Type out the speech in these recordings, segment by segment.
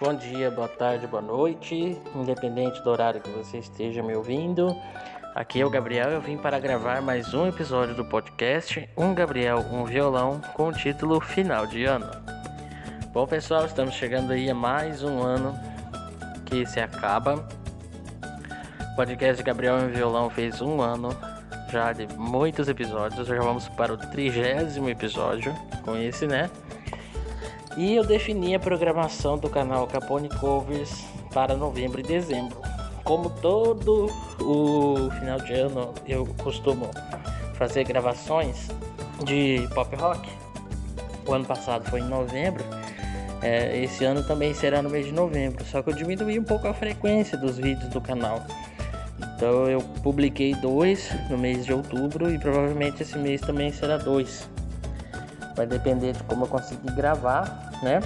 Bom dia, boa tarde, boa noite, independente do horário que você esteja me ouvindo. Aqui é o Gabriel, eu vim para gravar mais um episódio do podcast Um Gabriel, um Violão, com o título Final de Ano. Bom, pessoal, estamos chegando aí a mais um ano que se acaba. O podcast Gabriel um Violão fez um ano já de muitos episódios, já vamos para o trigésimo episódio com esse, né? E eu defini a programação do canal Capone Covers para novembro e dezembro. Como todo o final de ano eu costumo fazer gravações de pop rock. O ano passado foi em novembro. É, esse ano também será no mês de novembro. Só que eu diminui um pouco a frequência dos vídeos do canal. Então eu publiquei dois no mês de outubro e provavelmente esse mês também será dois. Vai depender de como eu conseguir gravar, né?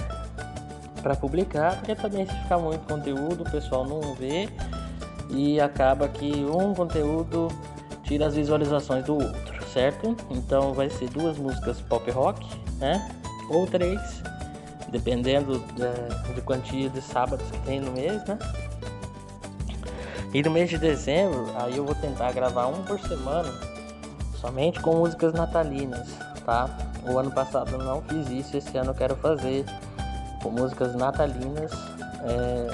Para publicar, porque também se ficar muito conteúdo, o pessoal não vê e acaba que um conteúdo tira as visualizações do outro, certo? Então vai ser duas músicas pop rock, né? Ou três, dependendo da, de quantia de sábados que tem no mês, né? E no mês de dezembro, aí eu vou tentar gravar um por semana, somente com músicas natalinas, tá? O ano passado eu não fiz isso, esse ano eu quero fazer com músicas natalinas, é,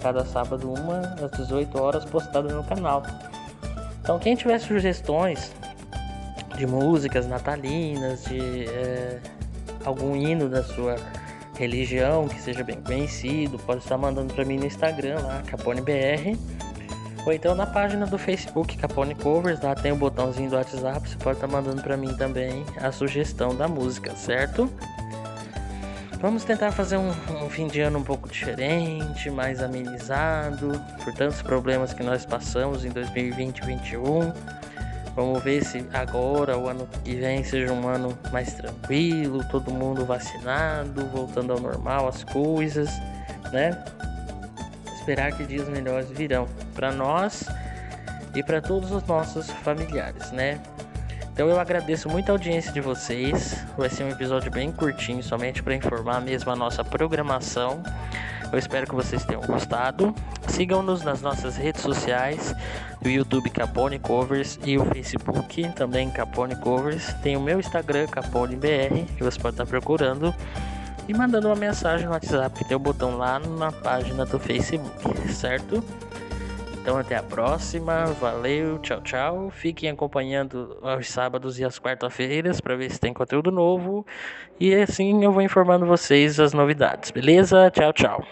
cada sábado uma às 18 horas postada no canal. Então quem tiver sugestões de músicas natalinas, de é, algum hino da sua religião que seja bem conhecido, pode estar mandando para mim no Instagram lá, CaponeBR ou então na página do Facebook Capone Covers, lá tem o botãozinho do WhatsApp, você pode estar tá mandando para mim também a sugestão da música, certo? Vamos tentar fazer um, um, fim de ano um pouco diferente, mais amenizado, por tantos problemas que nós passamos em 2020 e 2021. Vamos ver se agora, o ano que vem, seja um ano mais tranquilo, todo mundo vacinado, voltando ao normal as coisas, né? Esperar que dias melhores virão para nós e para todos os nossos familiares, né? Então eu agradeço muito a audiência de vocês. Vai ser um episódio bem curtinho, somente para informar mesmo a nossa programação. Eu espero que vocês tenham gostado. Sigam-nos nas nossas redes sociais, no YouTube Capone Covers e o Facebook também Capone Covers. Tem o meu Instagram Capone BR, que você pode estar procurando e mandando uma mensagem no WhatsApp, que tem o botão lá na página do Facebook, certo? Então até a próxima, valeu, tchau, tchau. Fiquem acompanhando aos sábados e às quarta-feiras para ver se tem conteúdo novo. E assim eu vou informando vocês as novidades, beleza? Tchau, tchau.